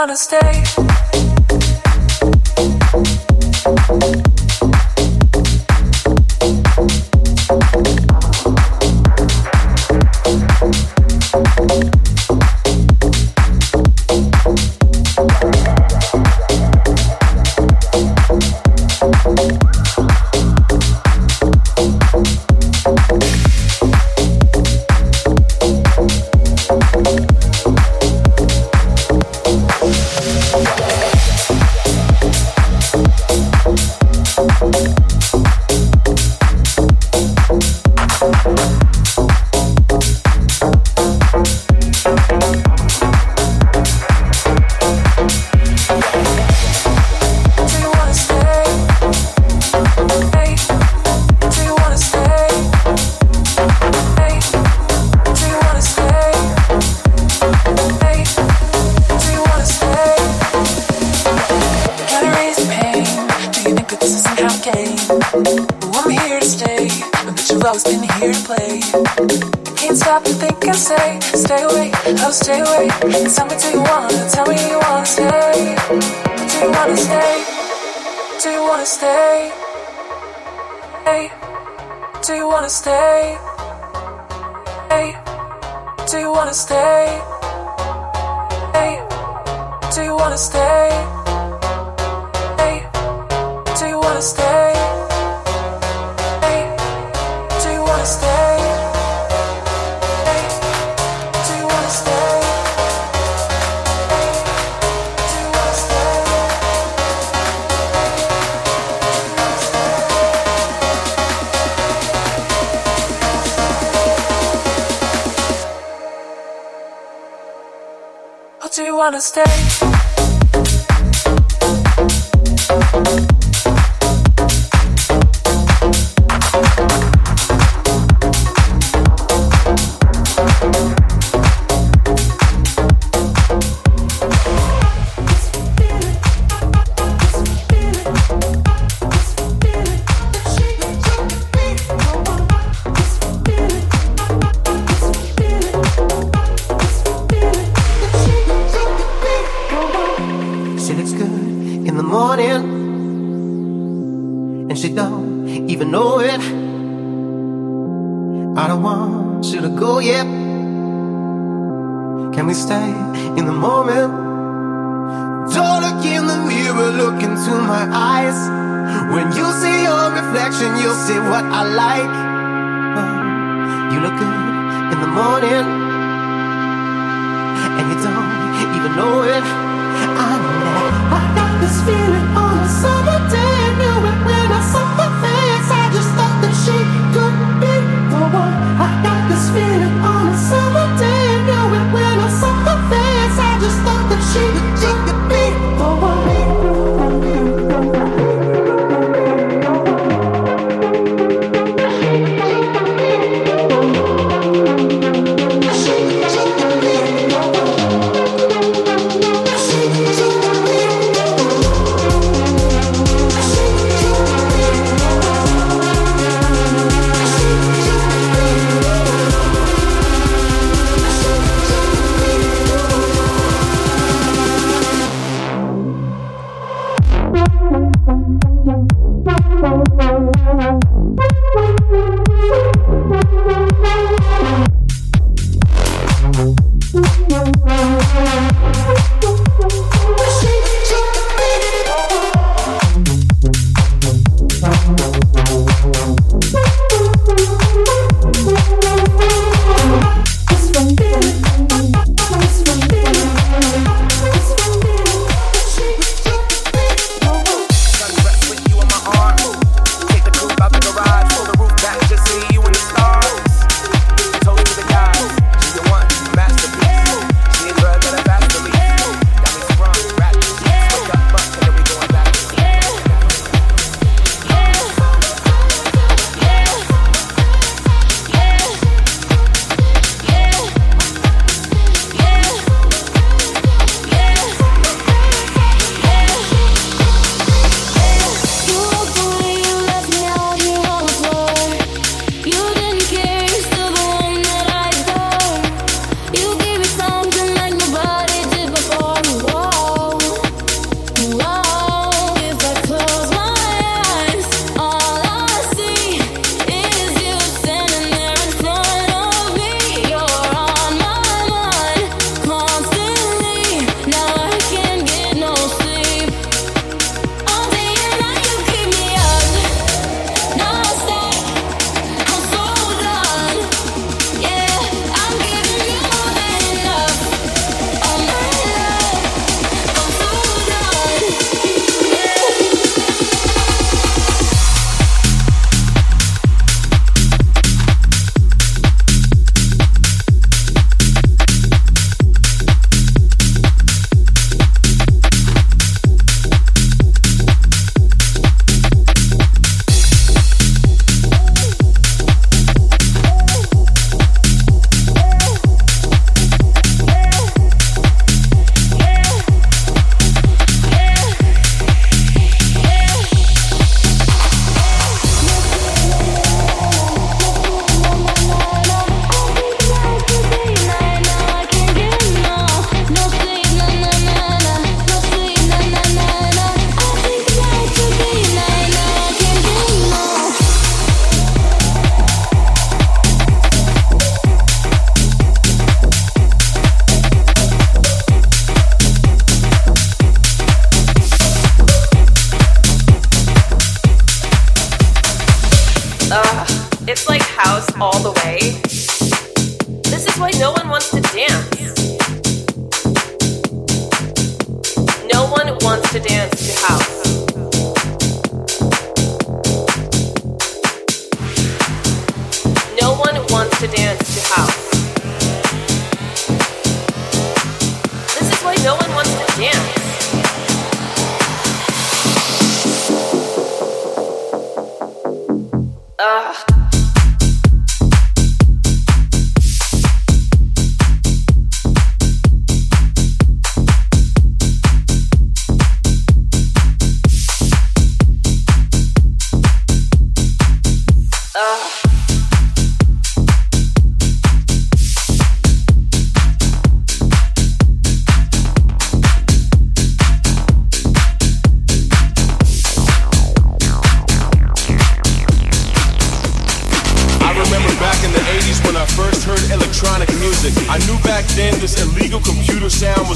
wanna stay? wanna stay? Hey, do you wanna stay? Hey, do you wanna stay? To stay.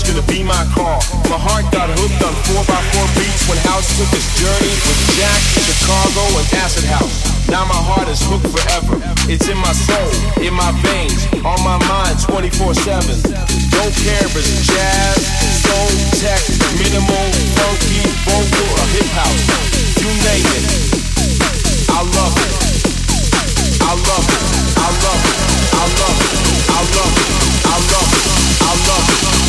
gonna be my car. My heart got hooked on 4x4 beats when House took his journey with Jack, Chicago, and Acid House. Now my heart is hooked forever. It's in my soul, in my veins, on my mind 24-7. Don't care if it's jazz, soul, tech, minimal, funky, vocal, or hip house. You name it. I love it. I love it. I love it. I love it. I love it. I love it. I love it.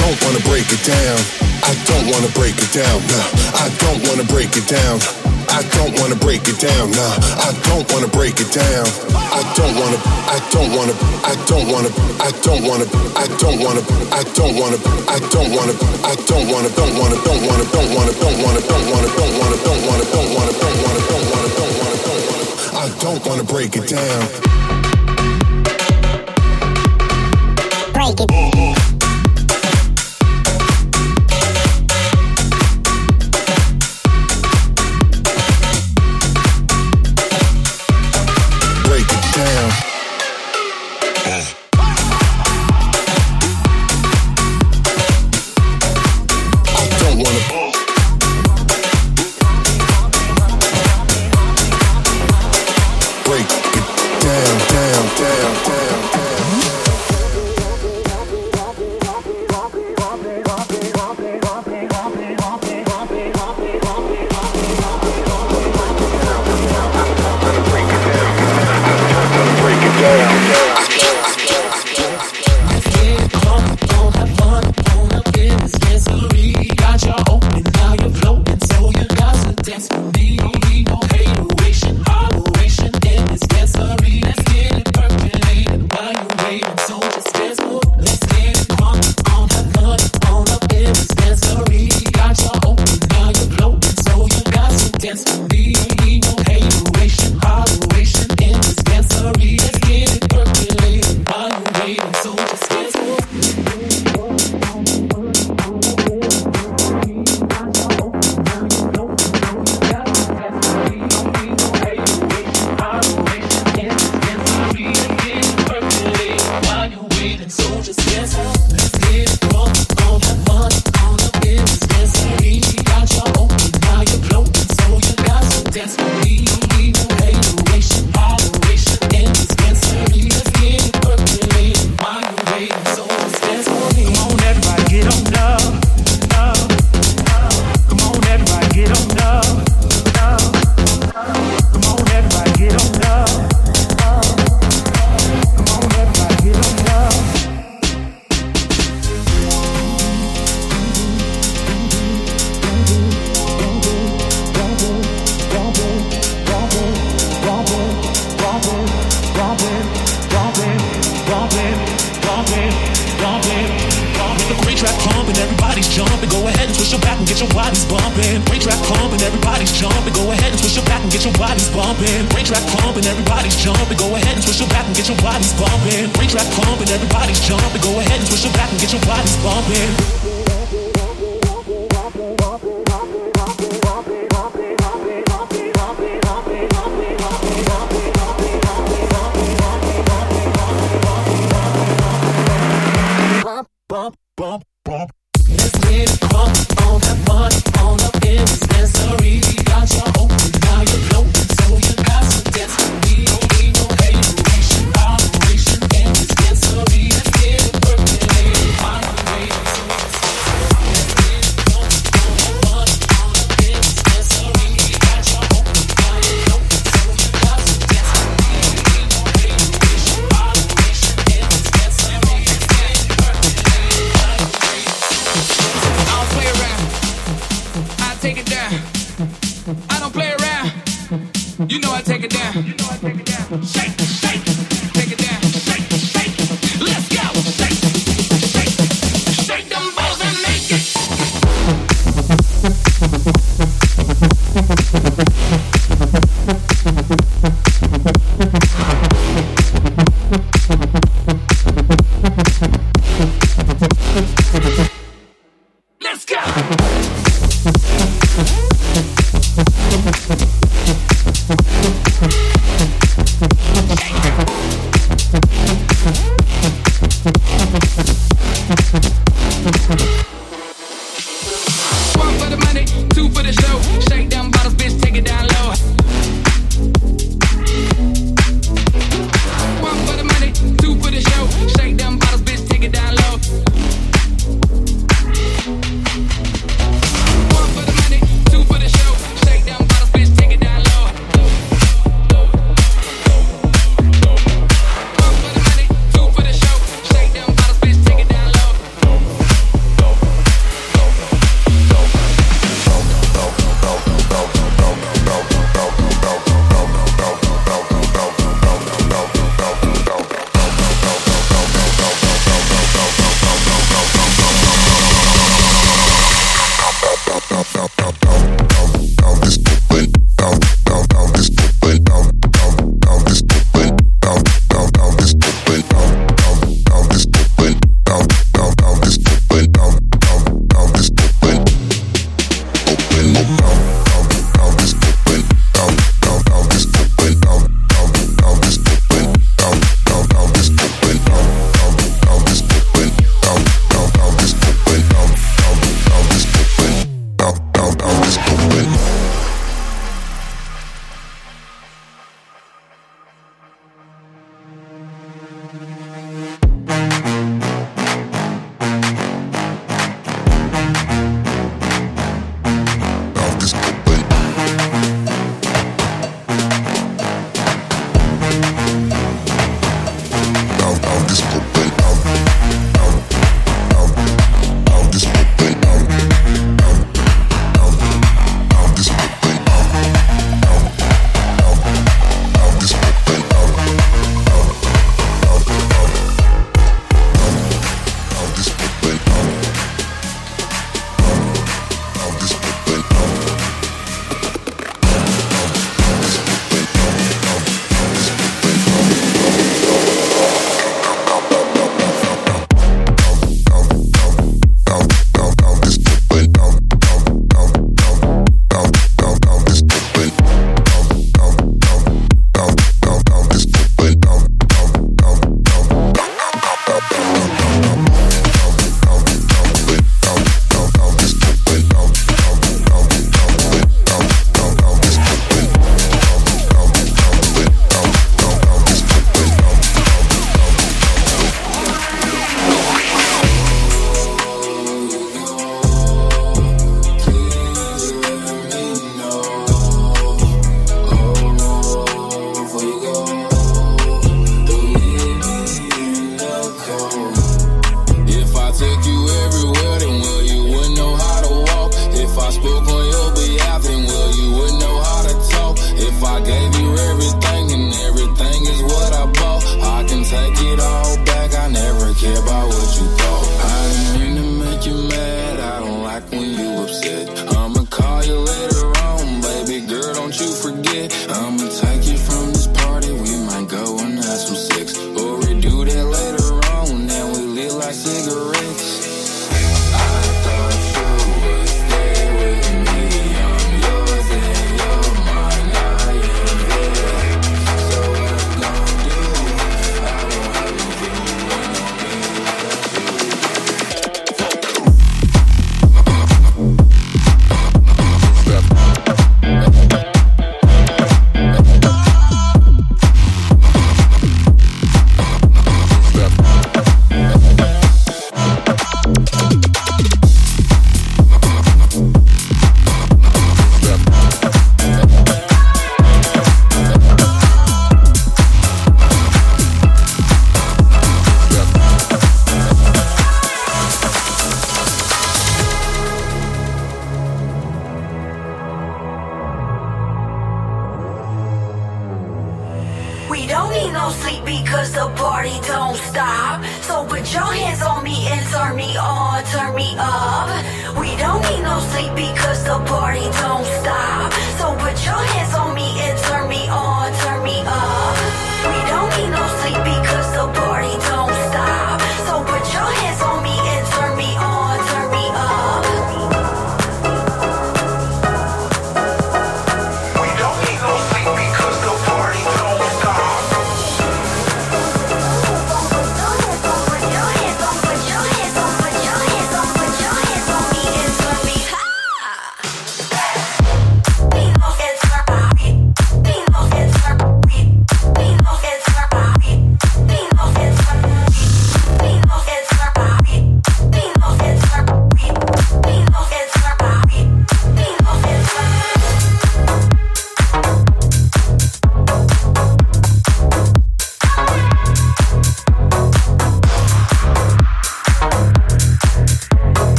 don't wanna break it down. I don't wanna break it down. Nah, I don't wanna break it down. I don't wanna break it down. Nah, I don't wanna break it down. I don't wanna. I don't wanna. I don't wanna. I don't wanna. I don't wanna. I don't wanna. I don't wanna. I don't wanna. Don't wanna. Don't wanna. Don't wanna. Don't wanna. Don't wanna. Don't wanna. Don't wanna. Don't wanna. Don't wanna. Don't wanna. Don't wanna. I don't wanna break it down. Break it. down.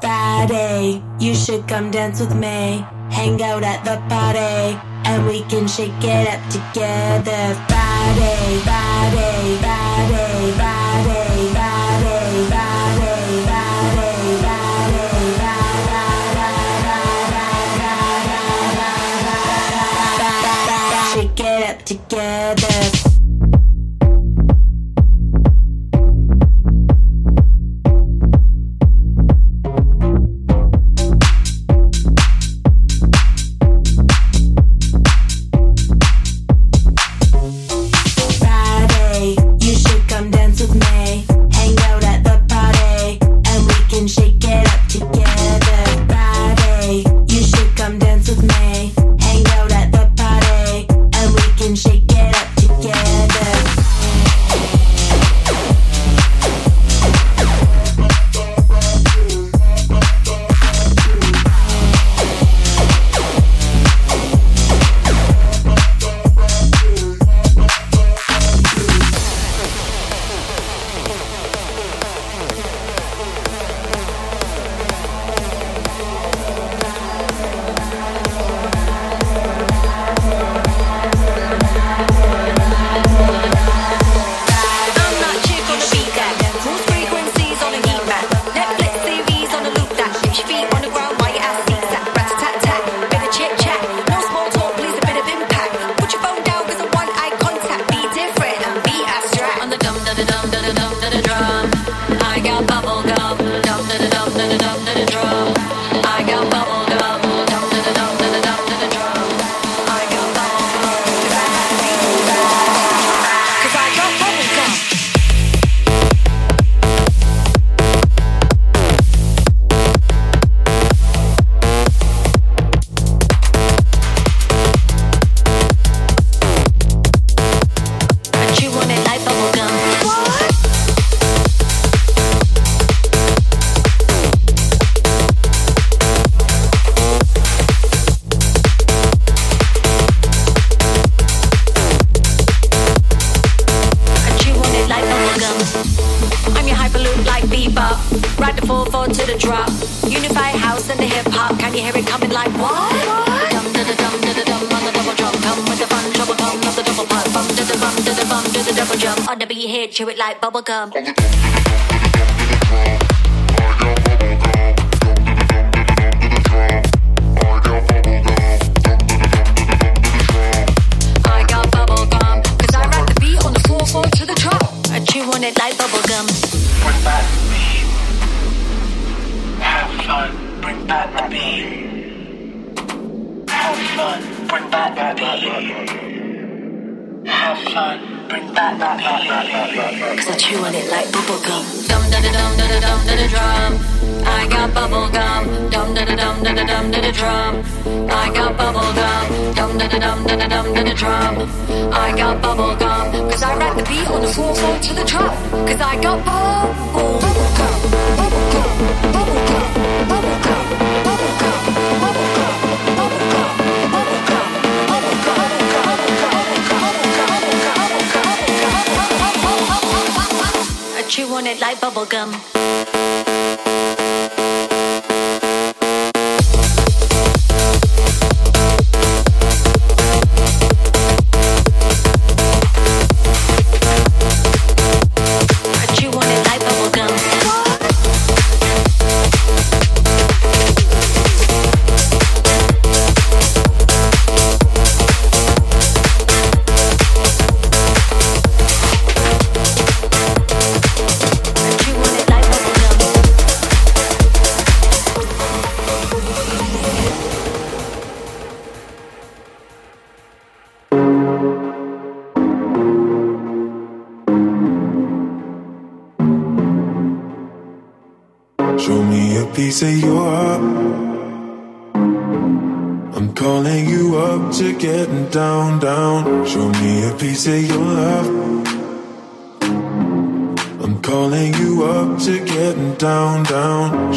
Friday. You should come dance with me. Hang out at the party. And we can shake it up together Friday, Friday, Friday, Friday, Friday, Friday, together. Dum da da dum da da dum da da drum. I got bubble gum. Dum da da dum da da dum da da drum. I got bubble gum. Dum da da dum da da dum da da drum. I got bubble gum. Cause I rap the beat on the floor, floor to the drum. Cause I got bubble, bubble gum. Bubble gum. Bubble gum. On it like bubblegum.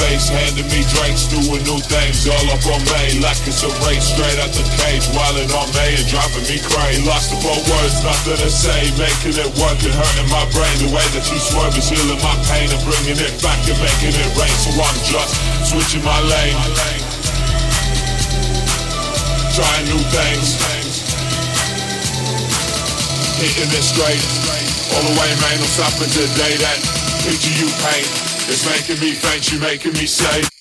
face, handing me drinks, doing new things, all up on me. Like it's a race, straight out the cage, wilding on me and driving me crazy. Lost the four words, nothing to say, making it work and hurting my brain. The way that you swerve is healing my pain and bringing it back and making it rain. So I'm just switching my lane, trying new things, hitting it straight. All the way, man, I'm stopping today. That picture you paint is making me faint. You making me say.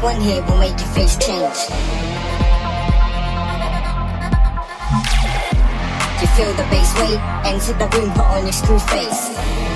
One here will make your face change. You feel the bass weight? Enter the room, put on your screw face.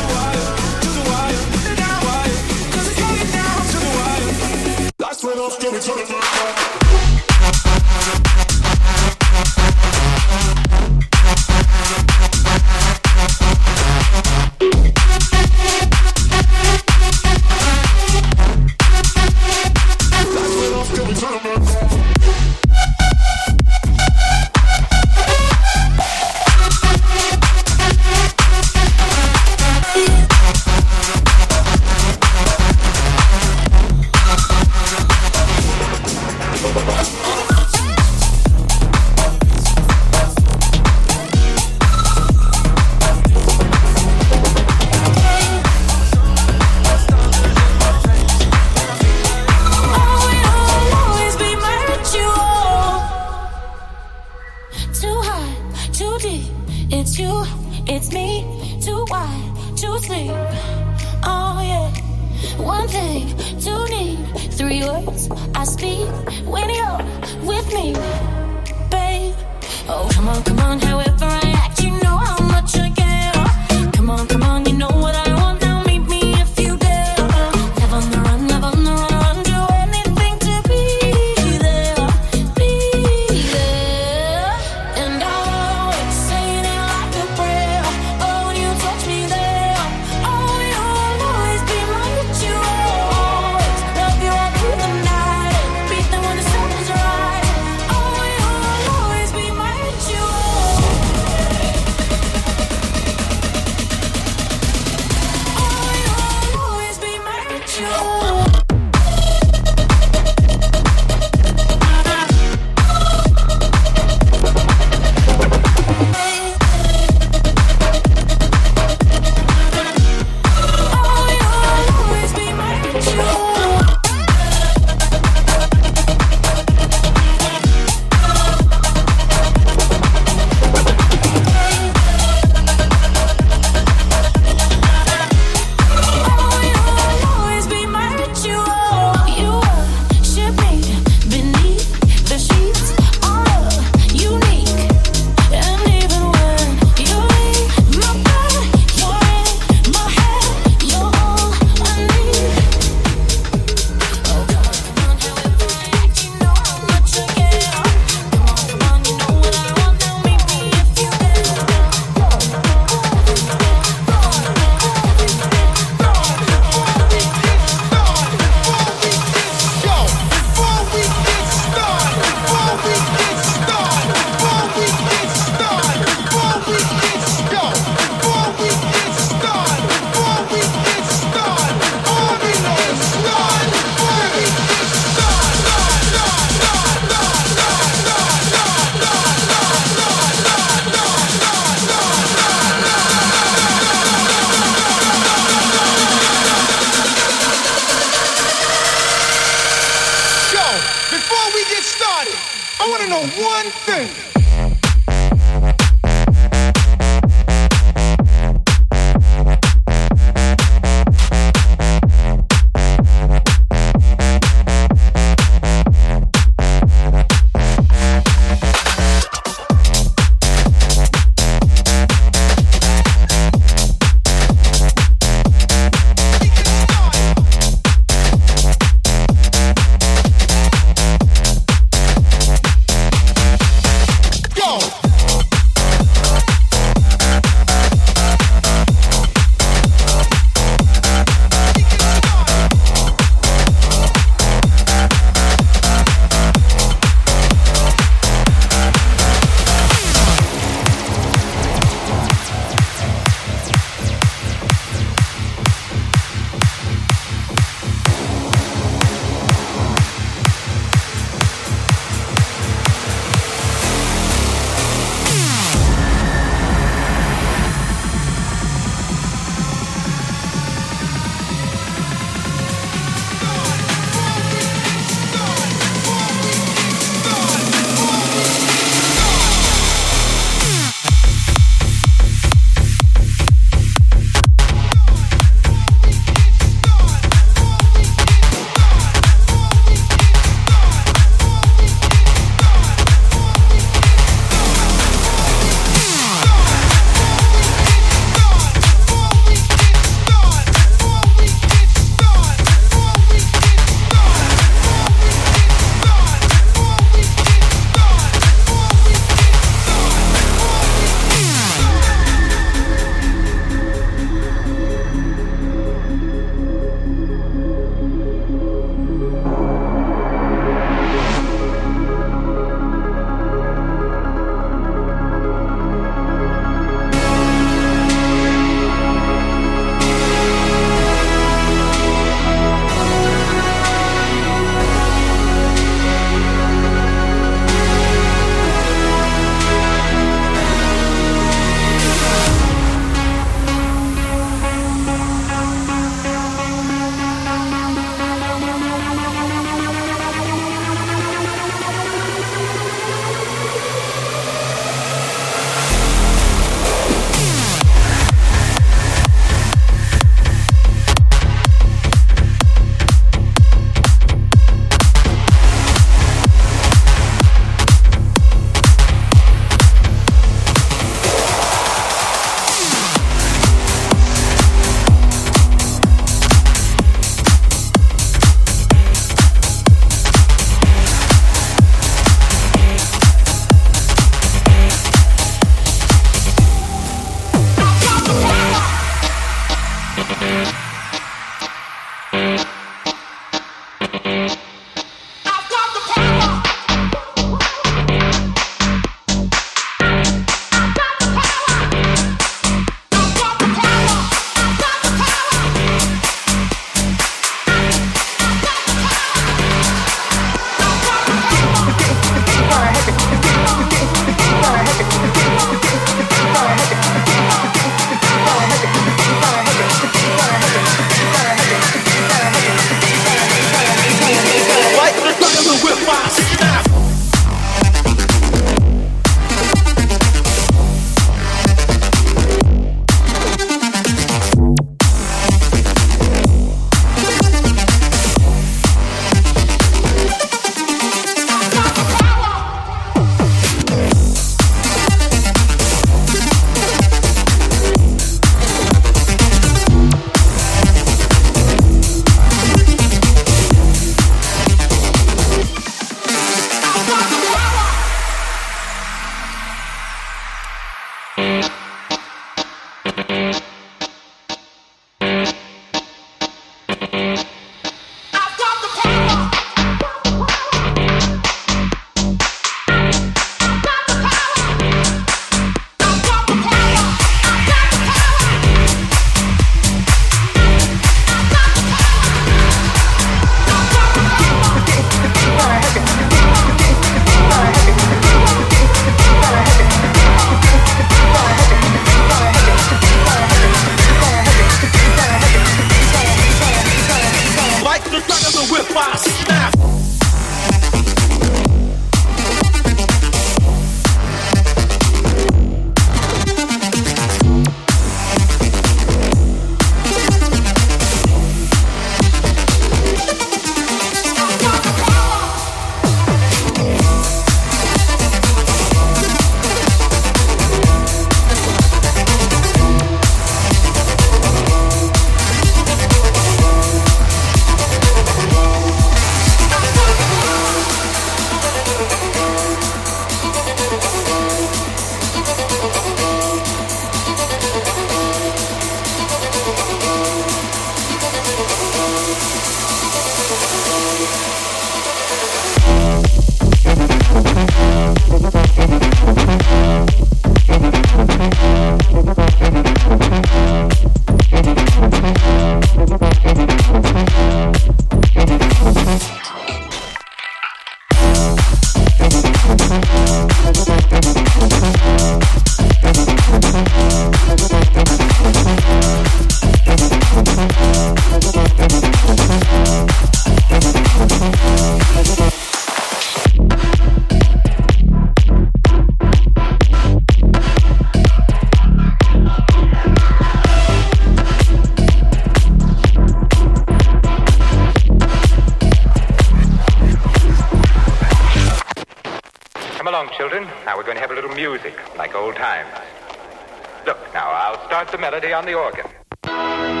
Now I'll start the melody on the organ.